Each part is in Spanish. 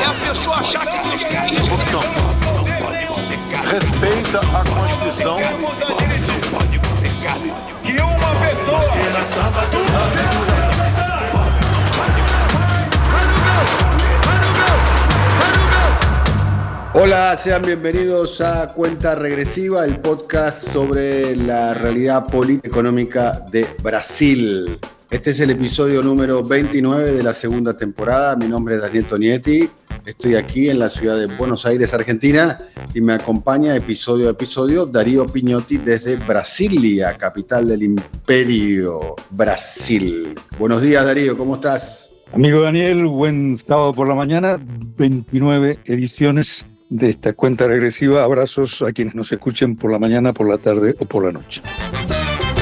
É a pessoa achar que quer isso. Corrupção. Respeita a Constituição. Que uma pessoa Hola, sean bienvenidos a Cuenta Regresiva, el podcast sobre la realidad política económica de Brasil. Este es el episodio número 29 de la segunda temporada. Mi nombre es Daniel Tonietti. Estoy aquí en la ciudad de Buenos Aires, Argentina, y me acompaña episodio a episodio Darío Piñotti desde Brasilia, capital del imperio Brasil. Buenos días, Darío, ¿cómo estás? Amigo Daniel, buen sábado por la mañana, 29 ediciones de esta cuenta regresiva. Abrazos a quienes nos escuchen por la mañana, por la tarde o por la noche.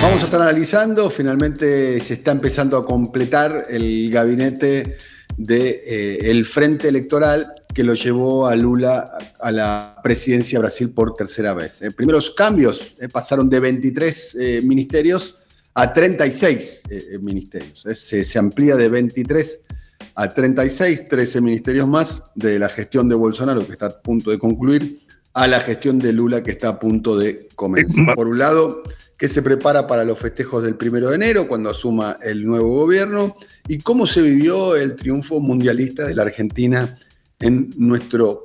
Vamos a estar analizando, finalmente se está empezando a completar el gabinete del Frente Electoral que lo llevó a Lula a la presidencia de Brasil por tercera vez. Eh, primeros cambios eh, pasaron de 23 eh, ministerios a 36 eh, ministerios. Eh, se, se amplía de 23 a 36, 13 ministerios más de la gestión de Bolsonaro, que está a punto de concluir, a la gestión de Lula, que está a punto de comenzar. Por un lado, que se prepara para los festejos del primero de enero, cuando asuma el nuevo gobierno, y cómo se vivió el triunfo mundialista de la Argentina en nuestro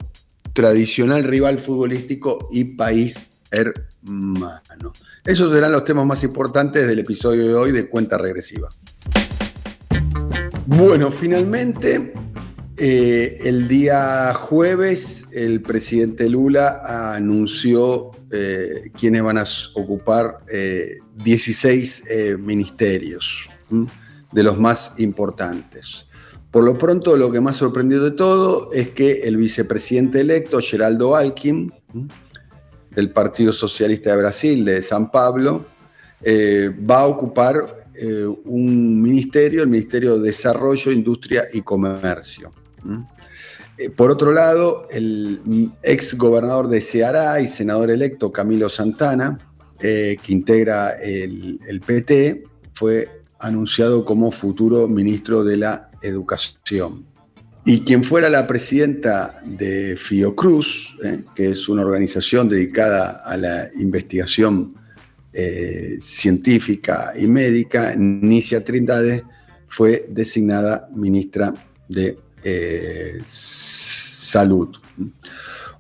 tradicional rival futbolístico y país hermano. Esos serán los temas más importantes del episodio de hoy de Cuenta Regresiva. Bueno, finalmente, eh, el día jueves, el presidente Lula anunció eh, quiénes van a ocupar eh, 16 eh, ministerios, de los más importantes. Por lo pronto, lo que más sorprendió de todo es que el vicepresidente electo, Geraldo Alckmin, ¿m? del Partido Socialista de Brasil, de San Pablo, eh, va a ocupar un ministerio, el Ministerio de Desarrollo, Industria y Comercio. Eh, por otro lado, el ex gobernador de Ceará y senador electo Camilo Santana, eh, que integra el, PT, fue anunciado como futuro ministro de la Educación. Y quien fuera la presidenta de Fiocruz, eh, que es una organización dedicada a la investigación eh, científica y médica, Nicia Trindade, fue designada ministra de eh, Salud.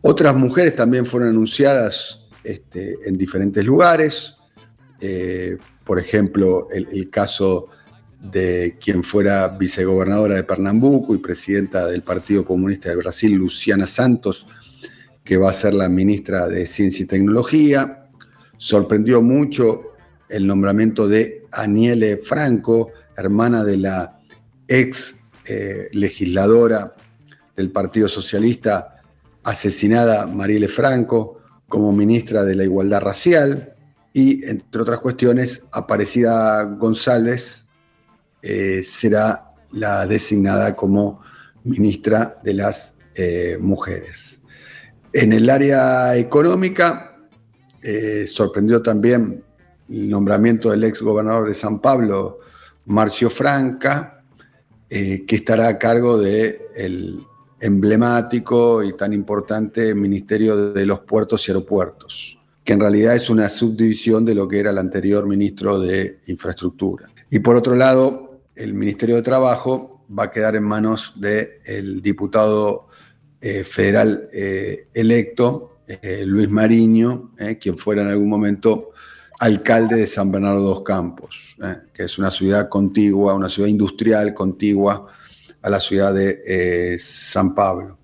Otras mujeres también fueron anunciadas este, en diferentes lugares. Eh, por ejemplo, el, el caso de quien fuera vicegobernadora de Pernambuco y presidenta del Partido Comunista de Brasil, Luciana Santos, que va a ser la ministra de Ciencia y Tecnología. Sorprendió mucho el nombramiento de Aniele Franco, hermana de la ex eh, legisladora del Partido Socialista, asesinada Marielle Franco, como ministra de la Igualdad Racial. Y, entre otras cuestiones, Aparecida González, eh, será la designada como ministra de las eh, mujeres. En el área económica, sorprendió también el nombramiento del ex gobernador de San Pablo, Marcio Franca, eh, que estará a cargo del emblemático y tan importante Ministerio de los Puertos y Aeropuertos, que en realidad es una subdivisión de lo que era el anterior ministro de Infraestructura. Y por otro lado, el Ministerio de Trabajo va a quedar en manos del diputado eh, federal eh, electo, Luis Mariño, quien fuera en algún momento alcalde de San Bernardo dos Campos, eh, que es una ciudad contigua, una ciudad industrial contigua a la ciudad de eh, San Pablo.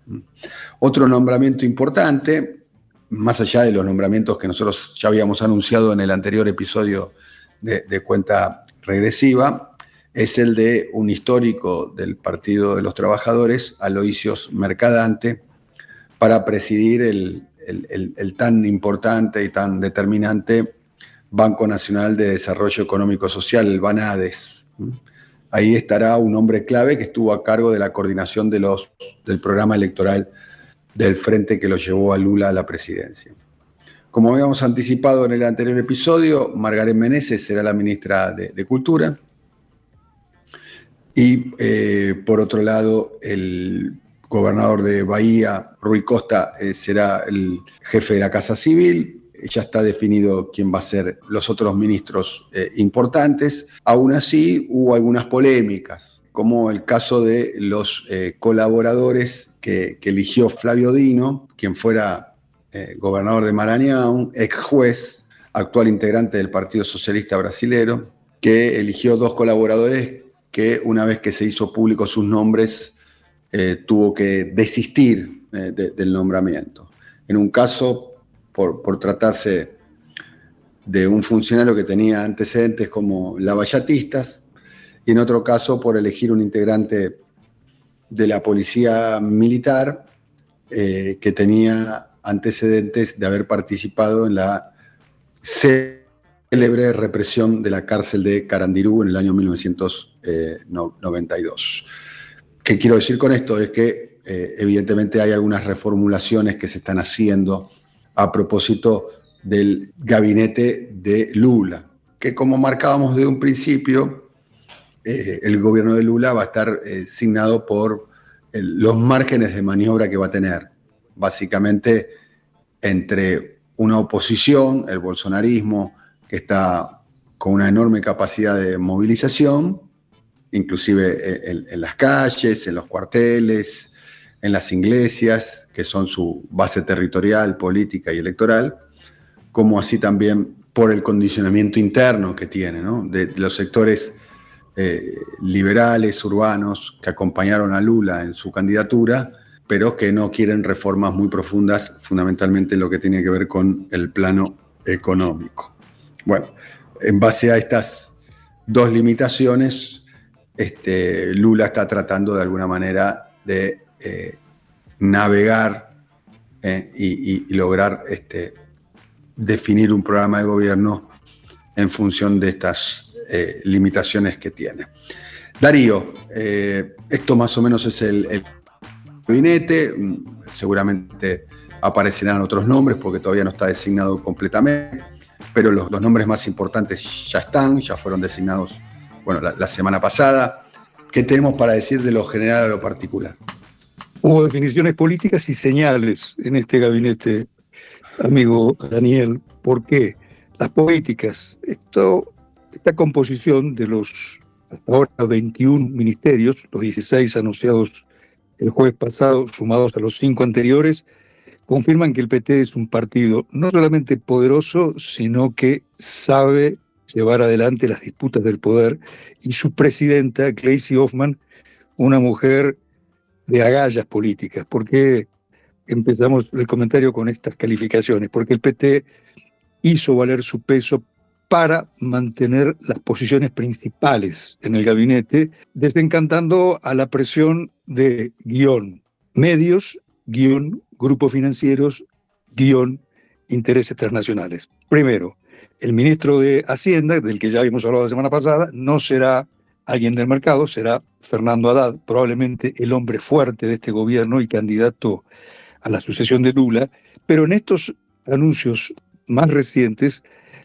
Otro nombramiento importante, más allá de los nombramientos que nosotros ya habíamos anunciado en el anterior episodio de, cuenta regresiva, es el de un histórico del Partido de los Trabajadores, Aloysios Mercadante, para presidir el, tan importante y tan determinante Banco Nacional de Desarrollo Económico Social, el BANADES. Ahí estará un hombre clave que estuvo a cargo de la coordinación del programa electoral del frente que lo llevó a Lula a la presidencia. Como habíamos anticipado en el anterior episodio, Margaret Meneses será la ministra de, Cultura. Y eh, por otro lado, el gobernador de Bahía, Rui Costa, eh, será el jefe de la Casa Civil. Ya está definido quién va a ser los otros ministros eh, importantes. Aún así, hubo algunas polémicas, como el caso de los eh, colaboradores que, eligió Flavio Dino, quien fuera gobernador de Maranhão, ex juez, actual integrante del Partido Socialista Brasilero, que eligió dos colaboradores que una vez que se hizo público sus nombres eh, tuvo que desistir eh, del nombramiento. En un caso, por, tratarse de un funcionario que tenía antecedentes como lavallatistas, y en otro caso por elegir un integrante de la policía militar eh, que tenía antecedentes de haber participado en la célebre represión de la cárcel de Carandirú en el año 1992. ¿Qué quiero decir con esto? Es que eh, evidentemente hay algunas reformulaciones que se están haciendo a propósito del gabinete de Lula, que como marcábamos de un principio, eh, el gobierno de Lula va a estar eh, signado por los márgenes de maniobra que va a tener, básicamente entre una oposición, el bolsonarismo, que está con una enorme capacidad de movilización, inclusive eh, en, las calles, en los cuarteles, en las iglesias, que son su base territorial, política y electoral, como así también por el condicionamiento interno que tiene, de, los sectores eh, liberales, urbanos, que acompañaron a Lula en su candidatura, pero que no quieren reformas muy profundas, fundamentalmente en lo que tiene que ver con el plano económico. Bueno, en base a estas dos limitaciones, este, Lula está tratando de alguna manera de eh, navegar eh, y, lograr este, definir un programa de gobierno en función de estas eh, limitaciones que tiene. Darío, esto más o menos es el, gabinete, seguramente aparecerán otros nombres porque todavía no está designado completamente, pero los, nombres más importantes ya están, ya fueron designados bueno, la, semana pasada. ¿Qué tenemos para decir de lo general a lo particular? Hubo definiciones políticas y señales en este gabinete, amigo Daniel. ¿Por qué? Las políticas. Esta composición de los hasta ahora 21 ministerios, los 16 anunciados el jueves pasado, sumados a los cinco anteriores, confirman que el PT es un partido no solamente poderoso, sino que sabe llevar adelante las disputas del poder, y su presidenta, Gleisi Hoffman, una mujer de agallas políticas. ¿Por qué empezamos el comentario con estas calificaciones? Porque el PT hizo valer su peso para mantener las posiciones principales en el gabinete, desencantando a la presión de guion medios, guion grupos financieros, guion intereses transnacionales. Primero, el ministro de Hacienda, del que ya habíamos hablado la semana pasada, no será alguien del mercado, será Fernando Haddad, probablemente el hombre fuerte de este gobierno y candidato a la sucesión de Lula, pero en estos anuncios más recientes,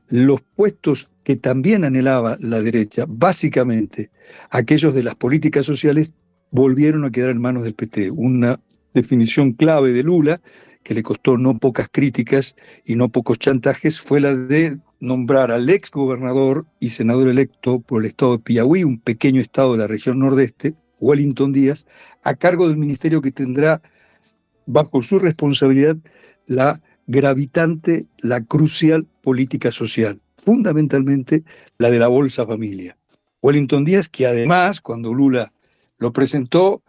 los puestos que también anhelaba la derecha, básicamente aquellos de las políticas sociales, volvieron a quedar en manos del PT. Una definición clave de Lula, que le costó no pocas críticas y no pocos chantajes, fue la de nombrar al ex gobernador y senador electo por el estado de Piauí, un pequeño estado de la región nordeste, Wellington Díaz, a cargo del ministerio que tendrá bajo su responsabilidad la gravitante, la crucial política social, fundamentalmente la de la Bolsa Familia. Wellington Díaz, que además, cuando Lula lo presentó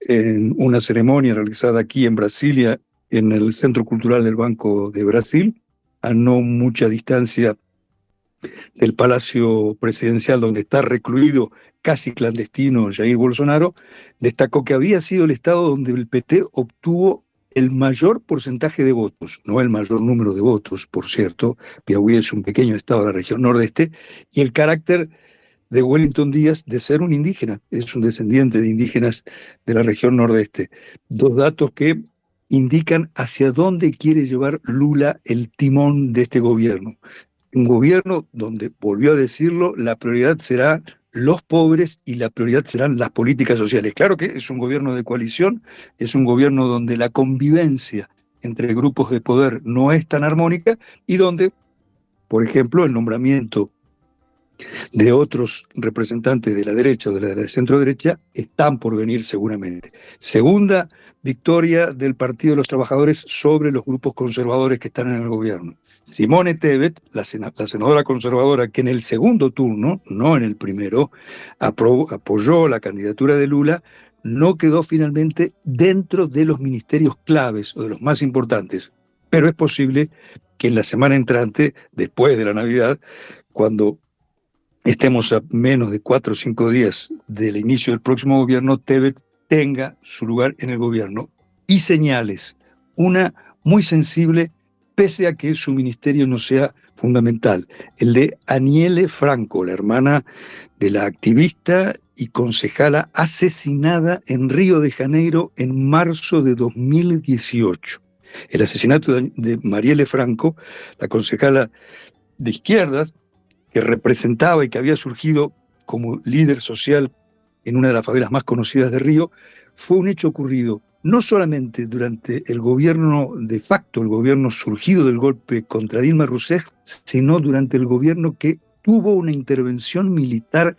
en una ceremonia realizada aquí en Brasilia, en el Centro Cultural del Banco de Brasil, a no mucha distancia del Palacio Presidencial, donde está recluido casi clandestino Jair Bolsonaro, destacó que había sido el estado donde el PT obtuvo el mayor porcentaje de votos, no el mayor número de votos, por cierto, Piauí es un pequeño estado de la región nordeste, y el carácter de Wellington Díaz de ser un indígena, es un descendiente de indígenas de la región nordeste. Dos datos que indican hacia dónde quiere llevar Lula el timón de este gobierno. Un gobierno donde, volvió a decirlo, la prioridad será los pobres y la prioridad serán las políticas sociales. Claro que es un gobierno de coalición, es un gobierno donde la convivencia entre grupos de poder no es tan armónica y donde, por ejemplo, el nombramiento de otros representantes de la derecha o de la centro derecha están por venir seguramente. Segunda victoria del Partido de los Trabajadores sobre los grupos conservadores que están en el gobierno. Simone Tebet, la, senadora conservadora, que en el segundo turno, no en el primero, apoyó la candidatura de Lula, no quedó finalmente dentro de los ministerios claves o de los más importantes. Pero es posible que en la semana entrante, después de la Navidad, cuando estemos a menos de cuatro o cinco días del inicio del próximo gobierno, Tebet tenga su lugar en el gobierno. Y señales, una muy sensible pese a que su ministerio no sea fundamental, el de Aniele Franco, la hermana de la activista y concejala asesinada en Río de Janeiro en marzo de 2018. El asesinato de Marielle Franco, la concejala de izquierdas, que representaba y que había surgido como líder social en una de las favelas más conocidas de Río, fue un hecho ocurrido no solamente durante el gobierno de facto, el gobierno surgido del golpe contra Dilma Rousseff, sino durante el gobierno que tuvo una intervención militar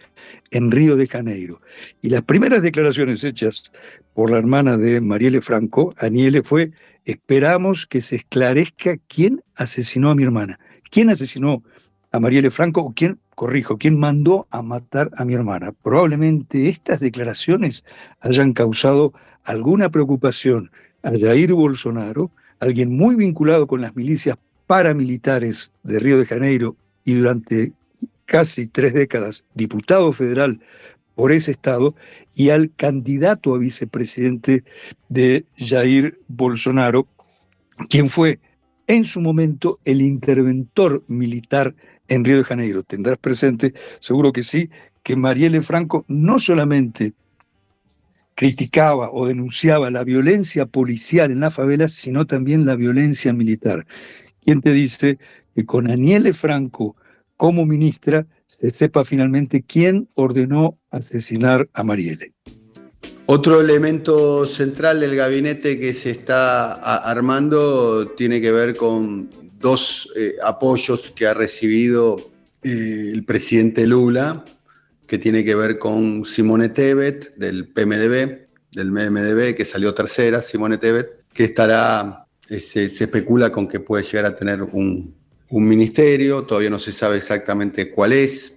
en Río de Janeiro. Y las primeras declaraciones hechas por la hermana de Marielle Franco, Aniele, fue, esperamos que se esclarezca quién asesinó a mi hermana. ¿Quién asesinó a Marielle Franco o quién, corrijo, quién mandó a matar a mi hermana? Probablemente estas declaraciones hayan causado alguna preocupación a Jair Bolsonaro, alguien muy vinculado con las milicias paramilitares de Río de Janeiro y durante casi tres décadas diputado federal por ese estado, y al candidato a vicepresidente de Jair Bolsonaro, quien fue en su momento el interventor militar en Río de Janeiro. Tendrás presente, seguro que sí, que Marielle Franco no solamente criticaba o denunciaba la violencia policial en las favelas, sino también la violencia militar. ¿Quién te dice que con Aniele Franco como ministra se sepa finalmente quién ordenó asesinar a Marielle? Otro elemento central del gabinete que se está armando tiene que ver con dos eh, apoyos que ha recibido eh, el presidente Lula que tiene que ver con Simone Tebet del PMDB, del MDB, que salió tercera, Simone Tebet, que estará, eh, se, especula con que puede llegar a tener un, ministerio, todavía no se sabe exactamente cuál es.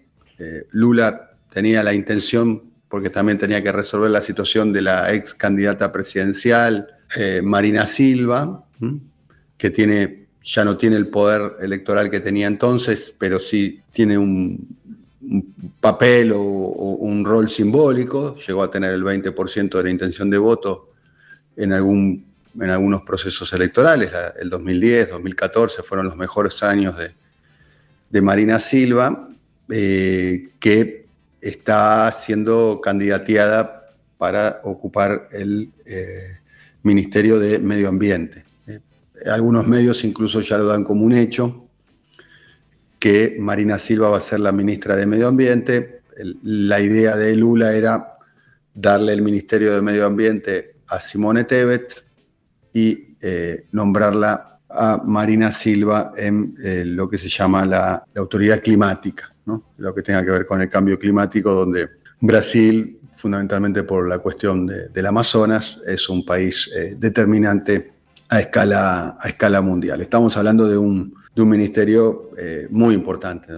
Lula tenía la intención, porque también tenía que resolver la situación de la ex candidata presidencial, Marina Silva, que tiene, ya no tiene el poder electoral que tenía entonces, pero sí tiene un, papel o, un rol simbólico, llegó a tener el 20% de la intención de voto en, algún, en algunos procesos electorales, el 2010, 2014 fueron los mejores años de, Marina Silva, eh, que está siendo candidateada para ocupar el eh, Ministerio de Medio Ambiente. Algunos medios incluso ya lo dan como un hecho, que Marina Silva va a ser la ministra de Medio Ambiente. la idea de Lula era darle el Ministerio de Medio Ambiente a Simone Tebet y eh, nombrarla a Marina Silva en eh, lo que se llama la, autoridad climática, lo que tenga que ver con el cambio climático, donde Brasil, fundamentalmente por la cuestión del Amazonas, es un país eh, determinante a escala, a escala mundial. Estamos hablando de un, de un ministerio eh, muy importante,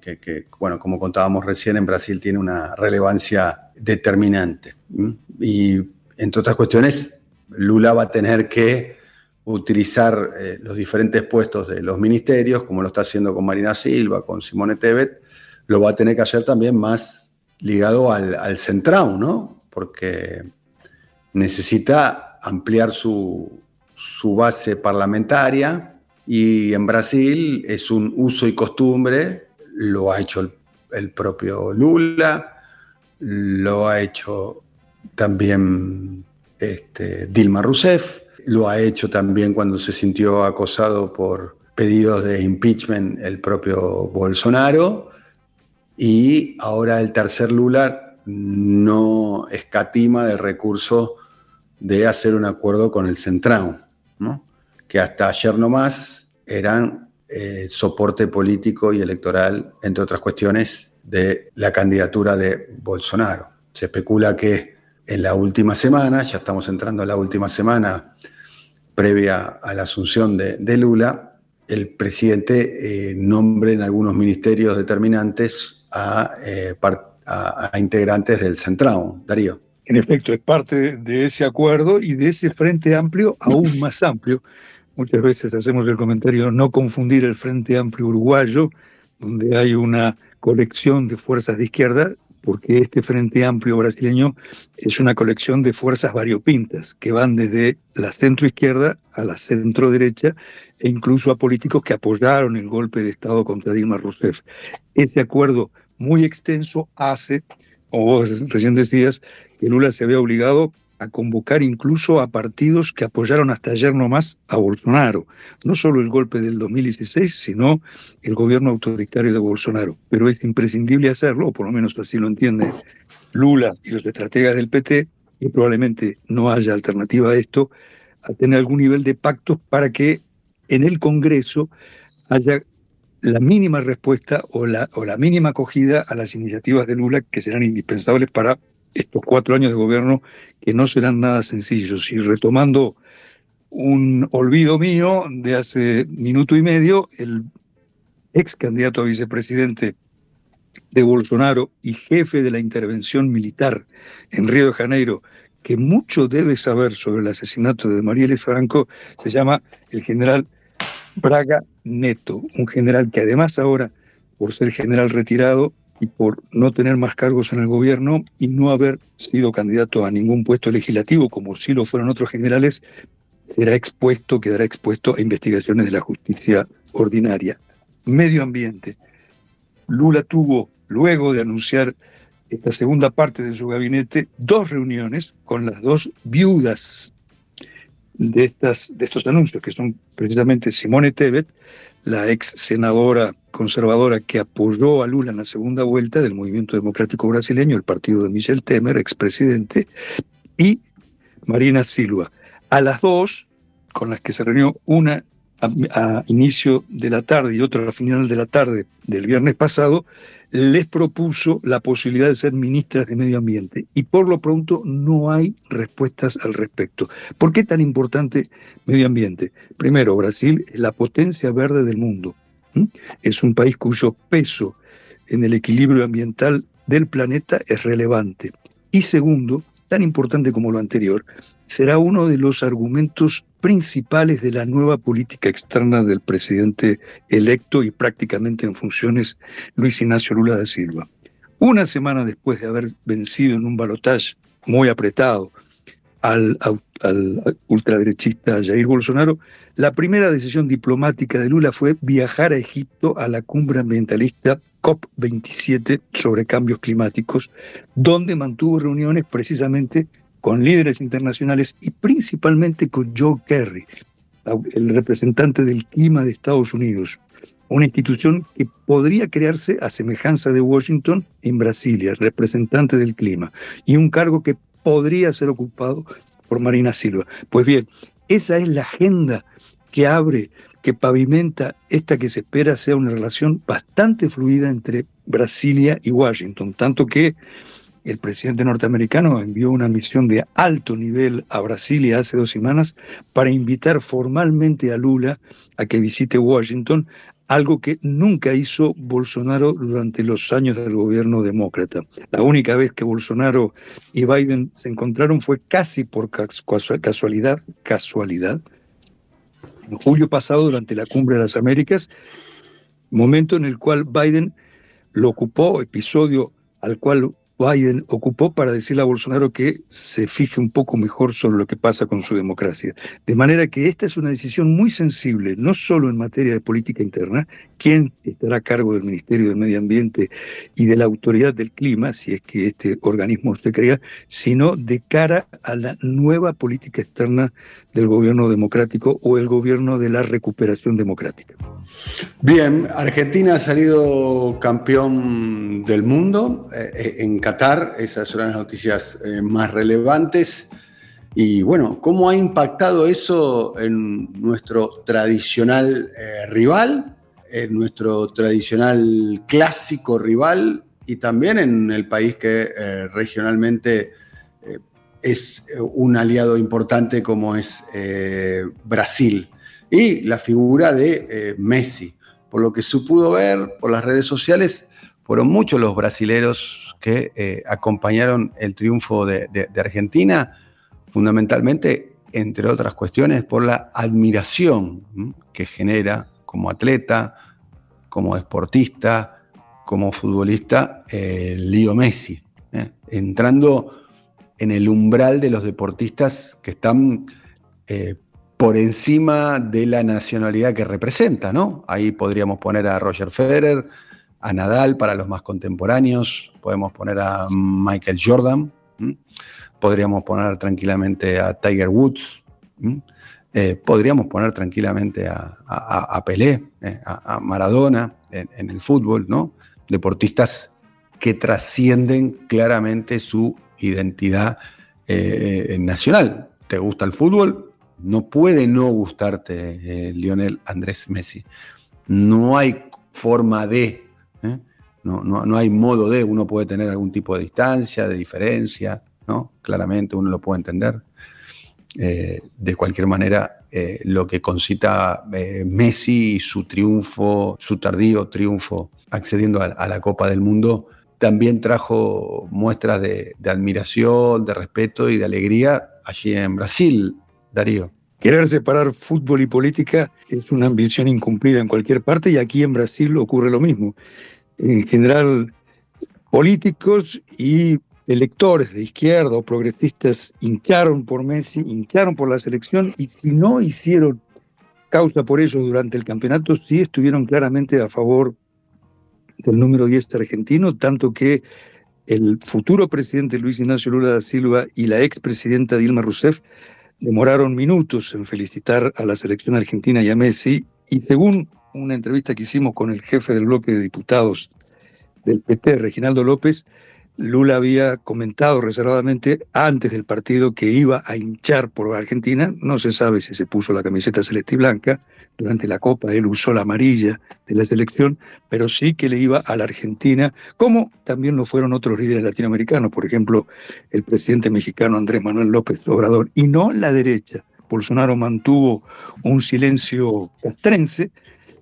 que, bueno, como contábamos recién, en Brasil tiene una relevancia determinante. Y entre otras cuestiones, Lula va a tener que utilizar eh, los diferentes puestos de los ministerios, como lo está haciendo con Marina Silva, con Simone Tebet, lo va a tener que hacer también más ligado al, al centrado, ¿no? Porque necesita ampliar su, su base parlamentaria y en Brasil es un uso y costumbre, lo ha hecho el, propio Lula, lo ha hecho también este, Dilma Rousseff, lo ha hecho también cuando se sintió acosado por pedidos de impeachment el propio Bolsonaro. Y ahora el tercer Lula no escatima del recurso de hacer un acuerdo con el Centrão, que hasta ayer nomás eran eh, soporte político y electoral, entre otras cuestiones, de la candidatura de Bolsonaro. Se especula que en la última semana, ya estamos entrando en la última semana previa a la asunción de, Lula, el presidente eh, nombre en algunos ministerios determinantes a, eh, a, integrantes del Centrão. Darío. En efecto, es parte de ese acuerdo y de ese frente amplio aún más amplio. Muchas veces hacemos el comentario no confundir el frente amplio uruguayo, donde hay una colección de fuerzas de izquierda, porque este Frente Amplio brasileño es una colección de fuerzas variopintas que van desde la centroizquierda a la centroderecha e incluso a políticos que apoyaron el golpe de Estado contra Dilma Rousseff. Ese acuerdo muy extenso hace, como vos recién decías, que Lula se había obligado a convocar incluso a partidos que apoyaron hasta ayer nomás a Bolsonaro. No solo el golpe del 2016, sino el gobierno autoritario de Bolsonaro. Pero es imprescindible hacerlo, o por lo menos así lo entiende Lula y los estrategas del PT, y probablemente no haya alternativa a esto, a tener algún nivel de pactos para que en el Congreso haya la mínima respuesta o la, o la mínima acogida a las iniciativas de Lula que serán indispensables para estos cuatro años de gobierno que no serán nada sencillos. Y retomando un olvido mío de hace minuto y medio, el ex candidato a vicepresidente de Bolsonaro y jefe de la intervención militar en Río de Janeiro, que mucho debe saber sobre el asesinato de Marieles Franco, se llama el general Braga Neto, un general que además ahora, por ser general retirado, y por no tener más cargos en el gobierno y no haber sido candidato a ningún puesto legislativo, como sí lo fueron otros generales, será expuesto, quedará expuesto a investigaciones de la justicia ordinaria. Medio ambiente. Lula tuvo, luego de anunciar esta segunda parte de su gabinete, dos reuniones con las dos viudas de, estas, de estos anuncios, que son precisamente Simone Tebet, la ex senadora conservadora que apoyó a Lula en la segunda vuelta del movimiento democrático brasileño, el partido de Michel Temer, expresidente, y Marina Silva. A las dos, con las que se reunió una a, inicio de la tarde y otra a final de la tarde del viernes pasado, les propuso la posibilidad de ser ministras de Medio Ambiente. Y por lo pronto no hay respuestas al respecto. ¿Por qué tan importante medio ambiente? Primero, Brasil es la potencia verde del mundo. Es un país cuyo peso en el equilibrio ambiental del planeta es relevante. Y segundo, tan importante como lo anterior, será uno de los argumentos principales de la nueva política externa del presidente electo y prácticamente en funciones Luis Ignacio Lula da Silva. Una semana después de haber vencido en un balotaje muy apretado al, ultraderechista Jair Bolsonaro, la primera decisión diplomática de Lula fue viajar a Egipto a la cumbre ambientalista COP27 sobre cambios climáticos, donde mantuvo reuniones precisamente con líderes internacionales y principalmente con Joe Kerry, el representante del clima de Estados Unidos, una institución que podría crearse a semejanza de Washington en Brasilia, representante del clima, y un cargo que podría ser ocupado por Marina Silva. Pues bien, esa es la agenda que abre, que pavimenta esta que se espera sea una relación bastante fluida entre Brasilia y Washington, tanto que el presidente norteamericano envió una misión de alto nivel a Brasilia hace dos semanas para invitar formalmente a Lula a que visite Washington, algo que nunca hizo Bolsonaro durante los años del gobierno demócrata. La única vez que Bolsonaro y Biden se encontraron fue casi por casualidad, casualidad, en julio pasado durante la Cumbre de las Américas, momento en el cual Biden lo ocupó, episodio al cual Biden ocupó para decirle a Bolsonaro que se fije un poco mejor sobre lo que pasa con su democracia. De manera que esta es una decisión muy sensible, no solo en materia de política interna, quién estará a cargo del Ministerio del Medio Ambiente y de la Autoridad del Clima, si es que este organismo se crea, sino de cara a la nueva política externa del gobierno democrático o el gobierno de la recuperación democrática. Bien, Argentina ha salido campeón del mundo eh, eh, en Qatar, esas son las noticias eh, más relevantes. Y bueno, ¿cómo ha impactado eso en nuestro tradicional rival? en nuestro tradicional clásico rival y también en el país que eh, regionalmente eh, es un aliado importante como es eh, Brasil. Y la figura de Messi. Por lo que se pudo ver por las redes sociales, fueron muchos los brasileros que acompañaron el triunfo de, de Argentina, fundamentalmente, entre otras cuestiones, por la admiración que genera como atleta, como deportista, como futbolista, eh, Leo Messi, ¿eh? entrando en el umbral de los deportistas que están eh, por encima de la nacionalidad que representa, ¿no? Ahí podríamos poner a Roger Federer, a Nadal para los más contemporáneos, podemos poner a Michael Jordan, podríamos poner tranquilamente a Tiger Woods. Eh, podríamos poner tranquilamente a, Pelé, eh, a, Maradona en, el fútbol, ¿no? Deportistas que trascienden claramente su identidad eh, nacional. ¿Te gusta el fútbol? No puede no gustarte Lionel Andrés Messi. No hay forma de, no, no, hay modo de, uno puede tener algún tipo de distancia, de diferencia, ¿no? Claramente uno lo puede entender. Eh, de cualquier manera, eh, lo que concita eh, Messi y su triunfo, su tardío triunfo accediendo a, la Copa del Mundo, también trajo muestras de, admiración, de respeto y de alegría allí en Brasil, Darío. Querer separar fútbol y política es una ambición incumplida en cualquier parte y aquí en Brasil ocurre lo mismo. En general, políticos y electores de izquierda o progresistas hincharon por Messi, hincharon por la selección y si no hicieron causa por ello durante el campeonato, sí estuvieron claramente a favor del número 10 argentino, tanto que el futuro presidente Luis Ignacio Lula da Silva y la expresidenta Dilma Rousseff demoraron minutos en felicitar a la selección argentina y a Messi, y según una entrevista que hicimos con el jefe del bloque de diputados del PT, Reginaldo López, Lula había comentado reservadamente antes del partido que iba a hinchar por Argentina. No se sabe si se puso la camiseta celeste y blanca. Durante la Copa él usó la amarilla de la selección, pero sí que le iba a la Argentina, como también lo fueron otros líderes latinoamericanos, por ejemplo, el presidente mexicano Andrés Manuel López Obrador, y no la derecha. Bolsonaro mantuvo un silencio castrense,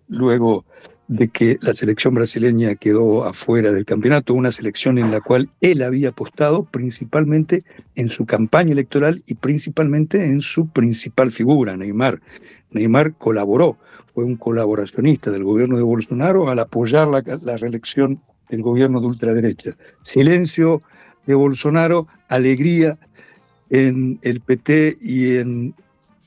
luego de que la selección brasileña quedó afuera del campeonato, una selección en la cual él había apostado principalmente en su campaña electoral y principalmente en su principal figura, Neymar. Neymar colaboró, fue un colaboracionista del gobierno de Bolsonaro al apoyar la, reelección del gobierno de ultraderecha. Silencio de Bolsonaro, alegría en el PT y en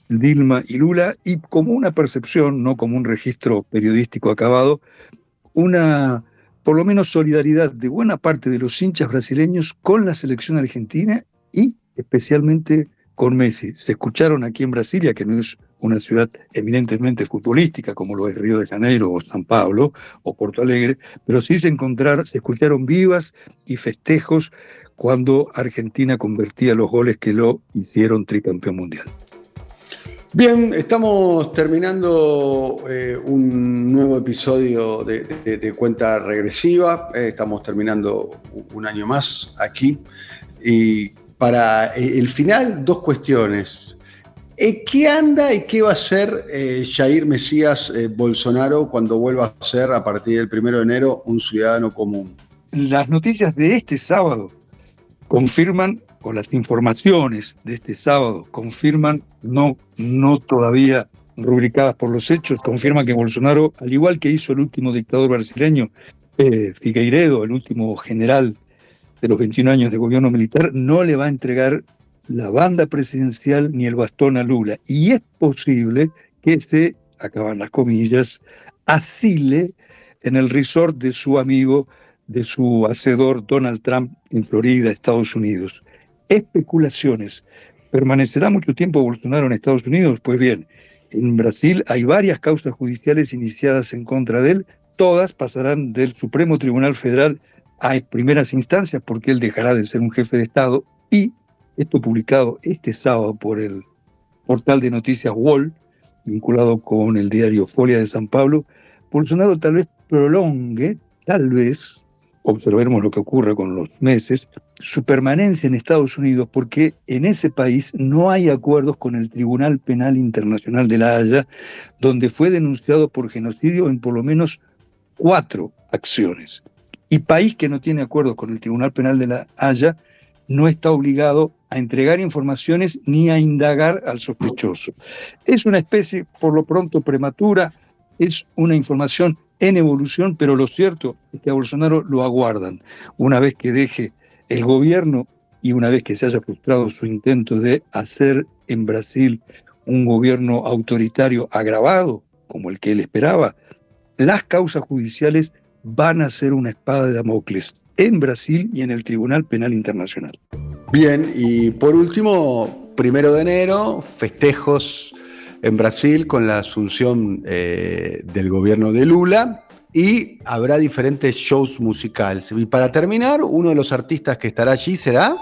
Dilma y Lula, y como una percepción, no como un registro periodístico acabado, una, por lo menos, solidaridad de buena parte de los hinchas brasileños con la selección argentina y especialmente con Messi. Se escucharon aquí en Brasilia, que no es una ciudad eminentemente futbolística como lo es Río de Janeiro o San Pablo o Porto Alegre, pero sí se encontraron, se escucharon vivas y festejos cuando Argentina convertía los goles que lo hicieron tricampeón mundial. Bien, estamos terminando eh, un nuevo episodio de, Cuenta Regresiva. Eh, estamos terminando un año más aquí. Y para eh, el final, dos cuestiones. ¿Qué anda y qué va a hacer Jair Mesías Bolsonaro cuando vuelva a ser, a partir del primero de enero, un ciudadano común? Las noticias de este sábado confirman o las informaciones de este sábado confirman, no, no todavía rubricadas por los hechos, confirman que Bolsonaro, al igual que hizo el último dictador brasileño, eh, Figueiredo, el último general de los 21 años de gobierno militar, no le va a entregar la banda presidencial ni el bastón a Lula. Y es posible que se, acaban las comillas, asile en el resort de su amigo, de su hacedor Donald Trump en Florida, Estados Unidos. Especulaciones. ¿Permanecerá mucho tiempo Bolsonaro en Estados Unidos? Pues bien, en Brasil hay varias causas judiciales iniciadas en contra de él. Todas pasarán del Supremo Tribunal Federal a primeras instancias porque él dejará de ser un jefe de Estado y esto publicado este sábado por el portal de noticias Wall, vinculado con el diario Folia de San Pablo, Bolsonaro tal vez prolongue, tal vez, observemos lo que ocurre con los meses, su permanencia en Estados Unidos porque en ese país no hay acuerdos con el Tribunal Penal Internacional de la Haya, donde fue denunciado por genocidio en por lo menos cuatro acciones. Y país que no tiene acuerdos con el Tribunal Penal de la Haya no está obligado a entregar informaciones ni a indagar al sospechoso. Es una especie, por lo pronto, prematura, es una información en evolución, pero lo cierto es que a Bolsonaro lo aguardan. Una vez que deje el gobierno y una vez que se haya frustrado su intento de hacer en Brasil un gobierno autoritario agravado, como el que él esperaba, las causas judiciales van a ser una espada de Damocles en Brasil y en el Tribunal Penal Internacional. Bien, y por último, primero de enero, festejos en Brasil con la asunción eh, del gobierno de Lula y habrá diferentes shows musicales. Y para terminar, uno de los artistas que estará allí será...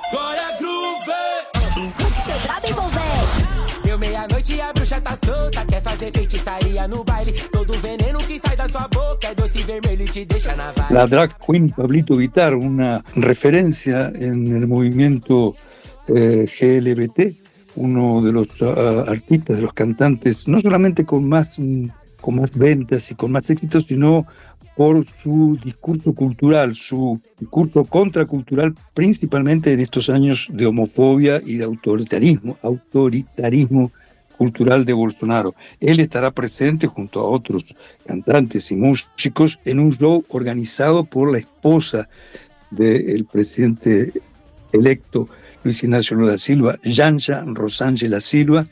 La drag queen Pablito Vitar, una referencia en el movimiento eh, GLBT, uno de los ah, artistas, de los cantantes, no solamente con más, con más ventas y con más éxitos, sino por su discurso cultural, su discurso contracultural, principalmente en estos años de homofobia y de autoritarismo, autoritarismo cultural de Bolsonaro. Él estará presente junto a otros cantantes y músicos en un show organizado por la esposa del presidente electo Luis Ignacio Lula Silva, Yanja Rosángela Silva,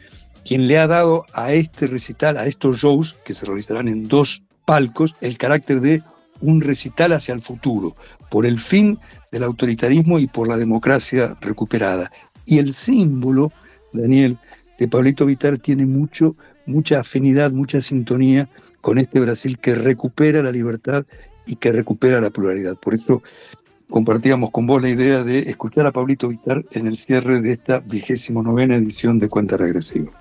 quien le ha dado a este recital, a estos shows que se realizarán en dos palcos, el carácter de un recital hacia el futuro, por el fin del autoritarismo y por la democracia recuperada. Y el símbolo, Daniel, de Pablito Vitar tiene mucho, mucha afinidad, mucha sintonía con este Brasil que recupera la libertad y que recupera la pluralidad. Por eso compartíamos con vos la idea de escuchar a Pablito Vitar en el cierre de esta vigésimo novena edición de Cuenta Regresiva.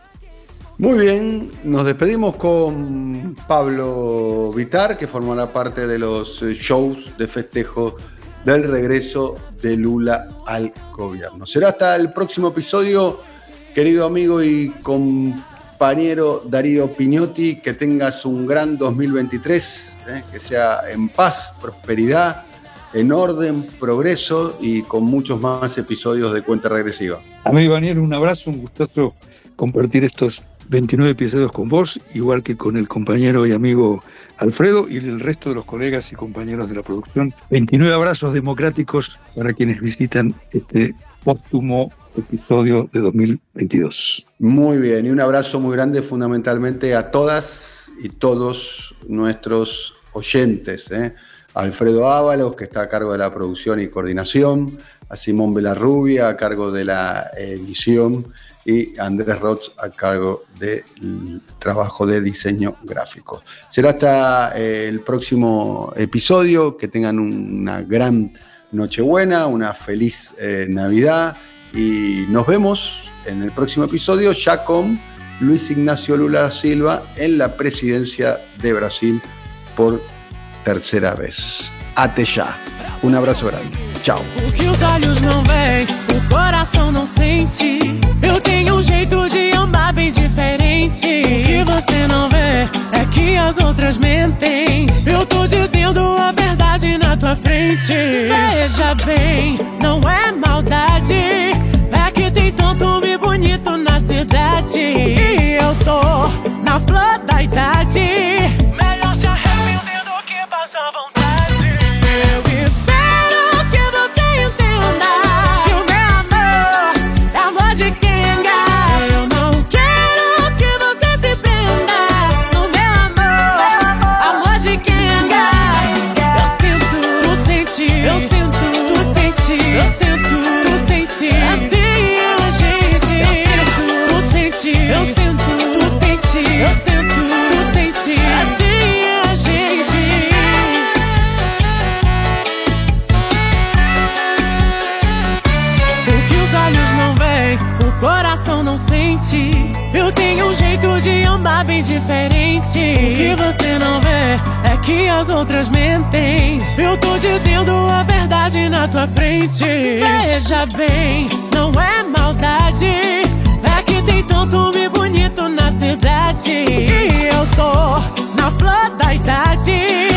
Muy bien, nos despedimos con Pablo Vitar, que formará parte de los shows de festejo del regreso de Lula al gobierno. Será hasta el próximo episodio, querido amigo y compañero Darío Piñotti, que tengas un gran 2023, eh, que sea en paz, prosperidad en orden, progreso y con muchos más episodios de Cuenta Regresiva. Amigo Daniel, un abrazo, un gustazo compartir estos 29 episodios con vos, igual que con el compañero y amigo Alfredo y el resto de los colegas y compañeros de la producción. 29 abrazos democráticos para quienes visitan este póstumo episodio de 2022. Muy bien, y un abrazo muy grande fundamentalmente a todas y todos nuestros oyentes. ¿eh? Alfredo Ábalos, que está a cargo de la producción y coordinación, a Simón Belarrubia, a cargo de la edición, y Andrés Roth a cargo del trabajo de diseño gráfico. Será hasta eh, el próximo episodio, que tengan una gran Nochebuena, una feliz eh, Navidad y nos vemos en el próximo episodio ya con Luis Ignacio Lula Silva en la presidencia de Brasil por terceira vez. Até já. Um abraço grande. Tchau. O que os olhos não veem, o coração não sente. Eu tenho um jeito de amar bem diferente. O que você não vê é que as outras mentem. Eu tô dizendo a verdade na tua frente. Veja bem, não é maldade. É que tem tanto homem bonito na cidade. E eu tô na flor da idade. vontade. Eu andar bem diferente. O que você não vê é que as outras mentem. Eu tô dizendo a verdade na tua frente. Veja bem, não é maldade. É que tem tanto homem bonito na cidade. E eu tô na flor da idade.